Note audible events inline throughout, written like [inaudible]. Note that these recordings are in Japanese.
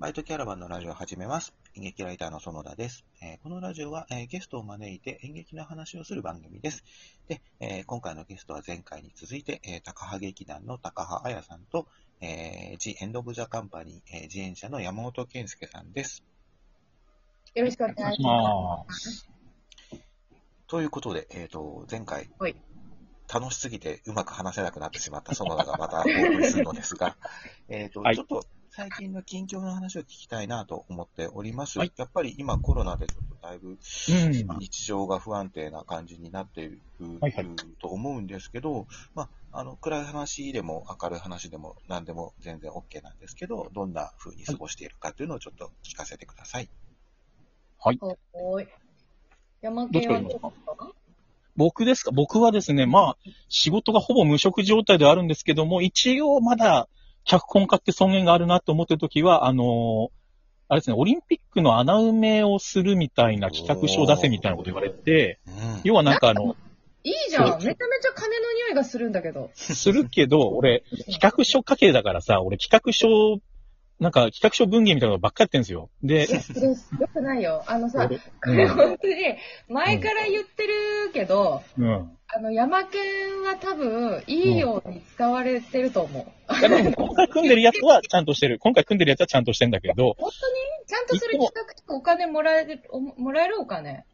バイトキャラバンのラジオを始めます。演劇ライターの園田です。えーこのラジオは、えーゲストを招いて演劇の話をする番組です。で、えー今回のゲストは前回に続いて、えー高羽劇団の高羽彩さんと、えー、ジ・エンド・オブ・ザ・カンパニー、えー、自演者の山本健介さんです。よろしくお願いします。ということで、えっ、と、前回はい、楽しすぎてうまく話せなくなってしまった園田がまたお送りするのですが、えっと、はいちょっと最近の近況の話を聞きたいなと思っております。はいやっぱり今コロナでちょっとだいぶうん。日常が不安定な感じになっているはいはいと思うんですけど、まあ、あの、暗い話でも明るい話でも何でも全然 OK なんですけど、どんな風に過ごしているかというのをちょっと聞かせてください。はーい。山系はどうですか？僕ですか？僕はですね、まあ、仕事がほぼ無職状態ではあるんですけども、一応まだ脚本家って尊厳があるなと思ってるときは、あのーあれですね、オリンピックの穴埋めをするみたいな企画書を出せみたいなこと言われて、うん。要はなんかあの、いいじゃん。めちゃめちゃ金の匂いがするんだけど。するけど、俺、企画書書けだからさ、俺企画書、なんか企画書文芸みたいなのばっかやってんですよ。でよくないよ。あのさ、俺これ本当に、前から言ってるけど、うん。あの、山県は多分、いいように使われてると思う。いやでも今回組んでるやつはちゃんとしてる。今回組んでるやつはちゃんとしてんだけど、本当にちゃんとそれ企画書お金もらえる、おもらえるお金？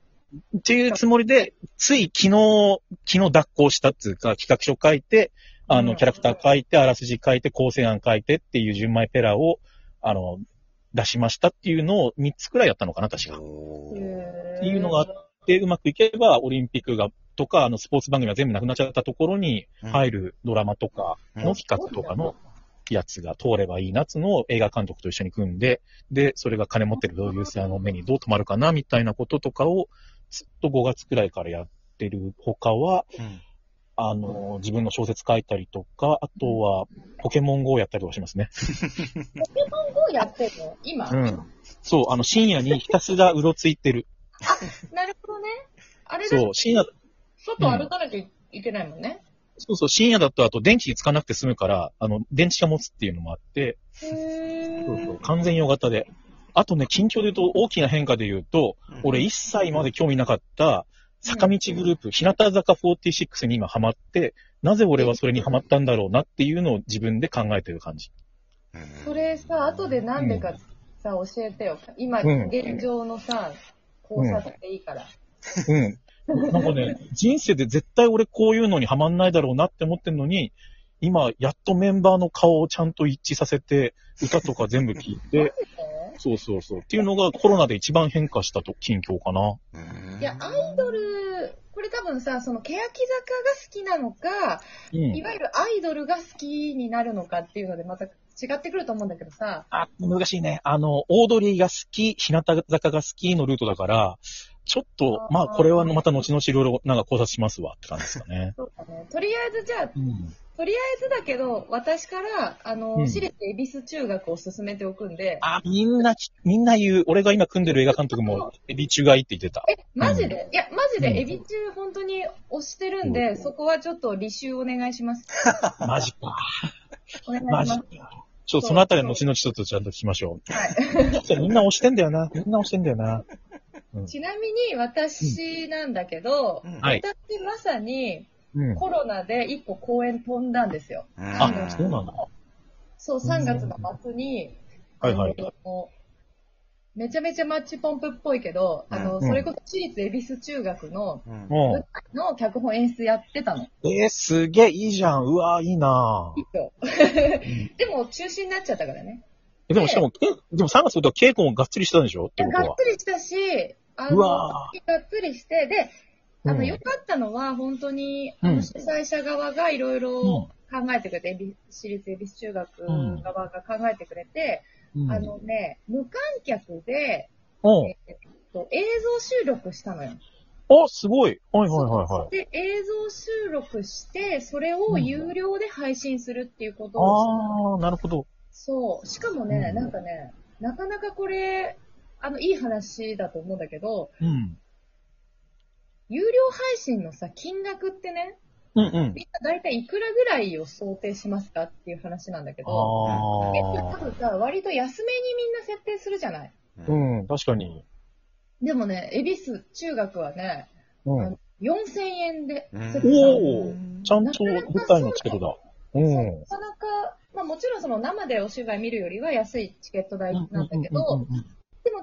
っていうつもりで、つい昨日、昨日脱行したっていうか、企画書書いて、あの、うんキャラクター書いて、あらすじ書いて、構成案書いてっていう純米ペラを、あの、出しましたっていうのを3つくらいやったのかな、確か。っていうのがあって、うまくいけば、オリンピックが、とか、あの、スポーツ番組が全部なくなっちゃったところに入るドラマとかの企画とかのやつが通ればいいなっつうのを映画監督と一緒に組んで、で、それが金持ってるプロデューサーの目にどう止まるかな、みたいなこととかを、ずっと5月くらいからやってる他は、うんあの、自分の小説書いたりとか、あとは、ポケモン GO をやったりとかしますね。どうやってんの？今、うん。そう、あの、深夜にひたすらうろついてる。なるほどね。あれだそう、深夜、外歩かなきゃいけないもんね。そうそう、深夜だとあと電池つかなくて済むから、あの、電池が持つっていうのもあって、へそうそうー。完全用型で。あとね、近況で言うと大きな変化で言うと、うん俺一切まで興味なかった坂道グループ、日向坂46に今ハマって、なぜ俺はそれにハマったんだろうなっていうのを自分で考えてる感じ。うんそれさ、後でなんでかさ、教えてよ。今、うん現状のさ、考察でいいから。うん。なんかね、人生で絶対俺こういうのにハマんないだろうなって思ってんのに、今、やっとメンバーの顔をちゃんと一致させて、歌とか全部聞いて、[laughs] そうそうそう。っていうのがコロナで一番変化したと、近況かな。うんいや、アイドル、これ多分さ、その、欅坂が好きなのか、うんい。わゆるアイドルが好きになるのかっていうので、また違ってくると思うんだけどさ、あ、難しいね。あの、オードリーが好き、日向坂が好きのルートだから、ちょっと、まあ、これはまた後々いろいろなんか考察しますわって感じですかね。そうだね。とりあえずじゃあ、うん。とりあえずだけど、私から、あの、うん私立恵比寿中学を進めておくんで、あ、みんなき、みんな言う。俺が今組んでる映画監督も、エビ中がいいって言ってた。え、マジで、いや、マジうんで、エビ中本当に推してるんで、うんそこはちょっと履修お願いします。[laughs] マジか。お願いしマジます。か。ちょ、そのあたりは後々ちょっとちゃんと聞きましょはい。う。[laughs] じゃあみんな押してんだよな。みんな押してんだよな。ちなみに、私なんだけど、うんはい私まさにうん。コロナで一個公演飛んだんですよ。あ、そうなんだ。そう、3月の末に、はいはい。あのめちゃめちゃマッチポンプっぽいけど、あの、うんそれこそ私立恵比寿中学の、うんうん。の脚本演出やってたの。えー、すげえ、いいじゃん。うわいいないいよ [laughs] でも中止になっちゃったからね。えでもしかも、けでも3月ことは稽古もがっつりしてたんでしょ？ってことは。がっつりしたし、あうの、わがっつりして、で、あの、うん良かったのは、本当に、あの、うん主催者側がいろいろうん考えてくれて、私立恵比寿中学うん側が考えてくれて、うん。あのね、無観客で、うん。えっと、映像収録したのよ。あ、すごい。はいはいはいはい。で、映像収録して、それを有料で配信するっていうことをしたあー、なるほど。そう。しかもね、うんなんかね、なかなかこれ、あの、いい話だと思うんだけど、うん。有料配信のさ、金額ってね、うんうん。みんな大体いくらぐらいを想定しますかっていう話なんだけど、あえ多あ。分さ、割と安めにみんな設定するじゃない？うん、確かに。でもね、恵比寿中学はね、うん。4000円でうんおーちゃんと舞台のチケットだ。うん。なかなか、まあもちろんその生でお芝居見るよりは安いチケット代なんだけど、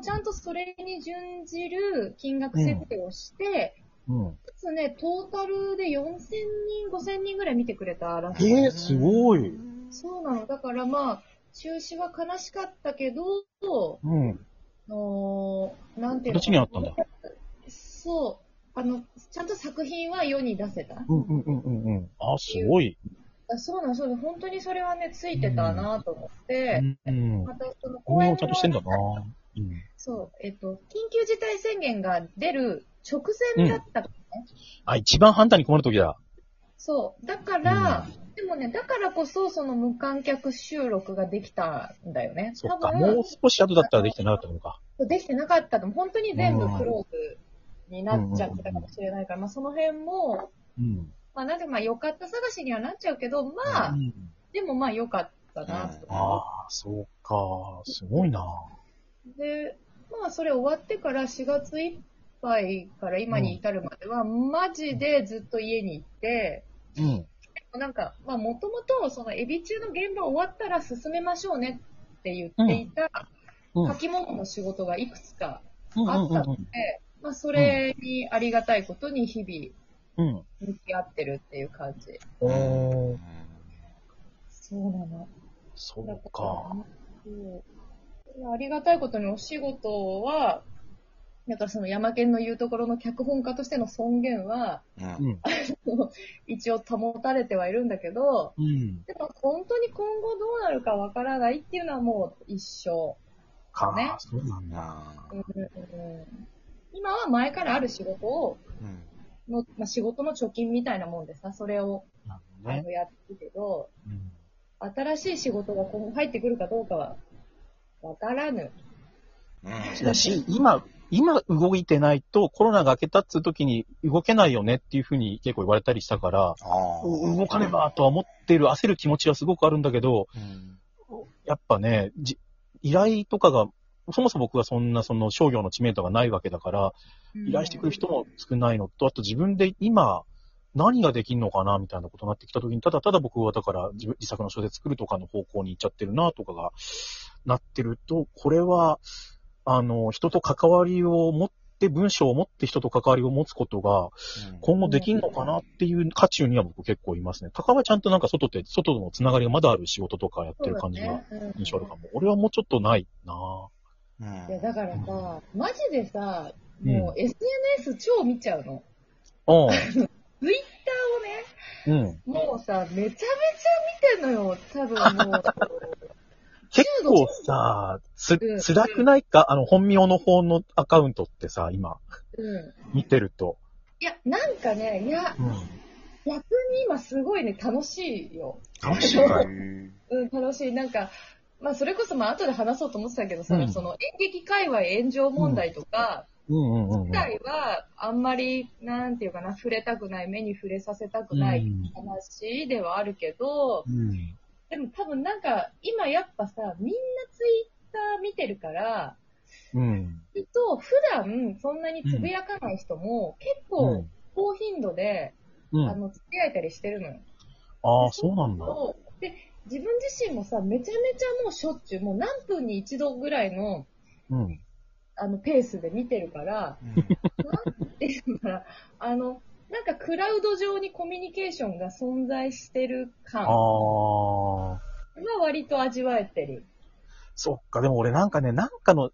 ちゃんとそれに準じる金額設定をして、うんうんうん。かつね、トータルで4000人、5000人ぐらい見てくれたらしい。えー、すごい。そうなの。だからまあ、中止は悲しかったけど、うん。あのーなんていうの？形にあったんだ。そう。あの、ちゃんと作品は世に出せた。うんうんうんうんうん。あ、すごい。あそうなの、そうなの。本当にそれはね、ついてたなと思って、うんうん。またそのこれもちゃんとしてんだな。うん。そう、えっと、緊急事態宣言が出る直前だったのね。あ、一番判断に困るときだ。そう。だから、でもね、だからこそ、その無観客収録ができたんだよね。そっか。もう少し後だったらできてなかったのか。できてなかったと思う。本当に全部クローズになっちゃってたかもしれないから、まあその辺も、うん。まあなんでまあ良かった探しにはなっちゃうけど、まあ、うんでもまあ良かったなと。ああ、そうか。すごいな。で、まあそれ終わってから4月いっぱいから今に至るまでは、マジでずっと家に行って、うん。なんか、まあもともとそのエビ中の現場終わったら進めましょうねって言っていたうん。書き物の仕事がいくつかうんあったので、まあそれにありがたいことに日々うん。向き合ってるっていう感じ。うん。そうなの。そだうか。ありがたいことにお仕事は、なんかその山県の言うところの脚本家としての尊厳は、うんうん。一応保たれてはいるんだけど、うん。でも本当に今後どうなるかわからないっていうのはもう一生。か、ねそうなんだ。あうんうん今は前からある仕事を、ーうんのまあ、仕事の貯金みたいなもんでさ、それを。あのやってるけど、うん新しい仕事が今後入ってくるかどうかはわからぬ。うん。だし、今、今動いてないとコロナが明けたっつう時に動けないよねっていうふうに結構言われたりしたから、動かねばとは思ってる、焦る気持ちはすごくあるんだけど、うん。やっぱね、じ依頼とかが、そもそも僕はそんなその商業の知名度がないわけだから、依頼してくる人も少ないのと、あと自分で今、何ができんのかなみたいなことになってきたときに、ただただ僕はだから自分自作の小説作るとかの方向に行っちゃってるなとかがなってると、これは、あの、人と関わりを持って、文章を持って人と関わりを持つことが今後できんのかなっていう渦中には僕結構いますね。高はちゃんとなんか外って、外とのつながりがまだある仕事とかやってる感じが印象あるかも。俺はもうちょっとないなうんいや、だからさ、マジでさ、うんもう SNS 超見ちゃうの。ぁ。[laughs] ツイッターをね、うん。うん。もうさ、めちゃめちゃ見てんのよ。多分もう。結構さ、つうん、辛くないか？あの、本名の方のアカウントってさ、今、うん。見てると。いや、なんかね、いや、うん。逆に今すごいね、楽しいよ。楽しいかいうん [laughs] うん、楽しい。なんか、まあ、それこそ、まあ、後で話そうと思ってたけどさ、うんその演劇界隈炎上問題とか、うんうんうんうん。自体は、あんまり、なんていうかな、触れたくない、目に触れさせたくないうん話ではあるけど、うん。でも多分なんか、今やっぱさ、みんなツイッター見てるから、うん。と普段そんなにつぶやかない人も、結構高頻度で、うん。あの、付き合えたりしてるのよ。ああ、そうなんだ。で、自分自身もさ、めちゃめちゃもうしょっちゅう、もう何分に一度ぐらいの、うん。あの、ペースで見てるから、なんていうのかな、あの、なんかクラウド上にコミュニケーションが存在してる感あはあ。割と味わえてる。そっか、でも俺なんかね、なんかの、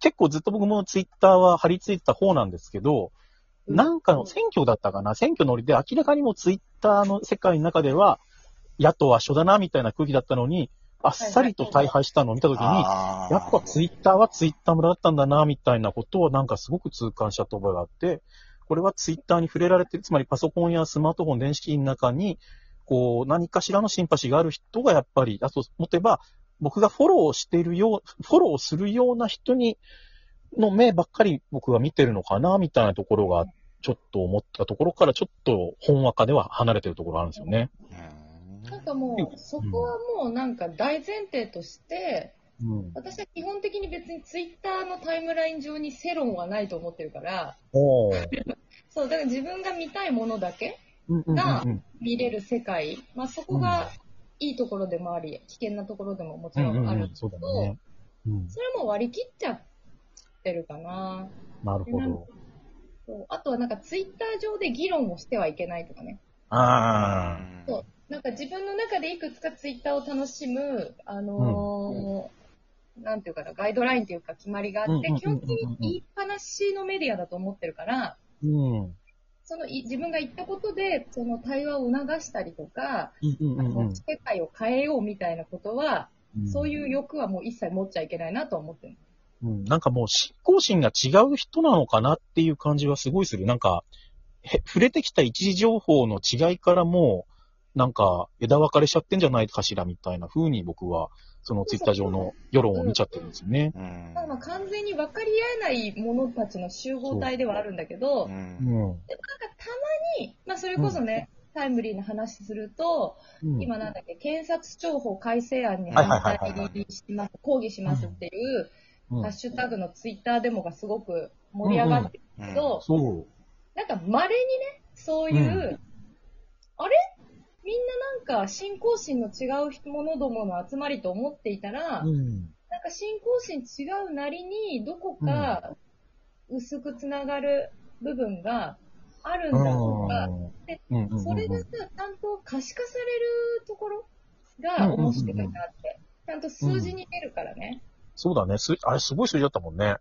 結構ずっと僕もツイッターは張り付いてた方なんですけど、なんかの選挙だったかな選挙のりで明らかにもツイッターの世界の中では、野党は一緒だなみたいな空気だったのに、あっさりと大敗したのを見たときに、あー。やっぱツイッターはツイッター村だったんだな、みたいなことをなんかすごく痛感した覚えがあって、これはツイッターに触れられてる、つまりパソコンやスマートフォン、電子機の中に、こう、何かしらのシンパシーがある人がやっぱり、あと、持てば、僕がフォローしているよう、フォローするような人に、の目ばっかり僕が見てるのかな、みたいなところが、ちょっと思ったところから、ちょっと本話化では離れてるところあるんですよね。うんなんかもう、そこはもうなんか大前提として、うん。私は基本的に別にツイッターのタイムライン上に世論はないと思ってるから。そう、だから自分が見たいものだけうんうんがうん見れる世界、まあそこがいいところでもあり、危険なところでももちろんあるんですそうけど、だね。うん。それはもう割り切っちゃってるかな。なるほど。あとはなんかツイッター上で議論をしてはいけないとかね。ああ。そうなんか自分の中でいくつかツイッターを楽しむ、あのーなんていうかな、ガイドラインというか決まりがあって、うんうんうんうん基本的に言いっぱなしのメディアだと思ってるから、うん。そのい自分が言ったことで、その対話を促したりとか、うんうんうん世界を変えようみたいなことは、うん。そういう欲はもう一切持っちゃいけないなとは思ってる。うん、なんかもう信仰心が違う人なのかなっていう感じはすごいする。なんか、へ触れてきた一時情報の違いからもう、なんか枝分かれしちゃってんじゃないかしらみたいな風に僕は、そのツイッター上の世論を見ちゃってるんですよね。うん。まあ完全に分かり合えない者たちの集合体ではあるんだけど、う。でもうん。ん。なんかたまに、まあそれこそね、タイムリーな話すると、うん。今なんだっけ、検察庁法改正案にはい反対します、抗議しますっていう、うん。ハッシュタグのツイッターデモがすごく盛り上がってるけど、そう。なんか稀にね、そういう、うん。あれ？みんななんか信仰心の違う人者どもの集まりと思っていたら、うん。なんか信仰心違うなりに、どこか薄くつながる部分があるんだとか、でそれがさ、ちゃんと可視化されるところが面白いなって。ちゃんと数字に出るからね。そうだね。す、あれすごい数字だったもんね。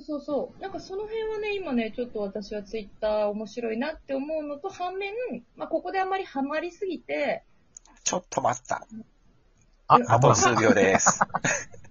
そうそうそう。なんかその辺はね、今ね、ちょっと私はツイッター面白いなって思うのと、反面、まあ、ここであんまりハマりすぎて、ちょっと待った。あ、あと数秒です。[laughs]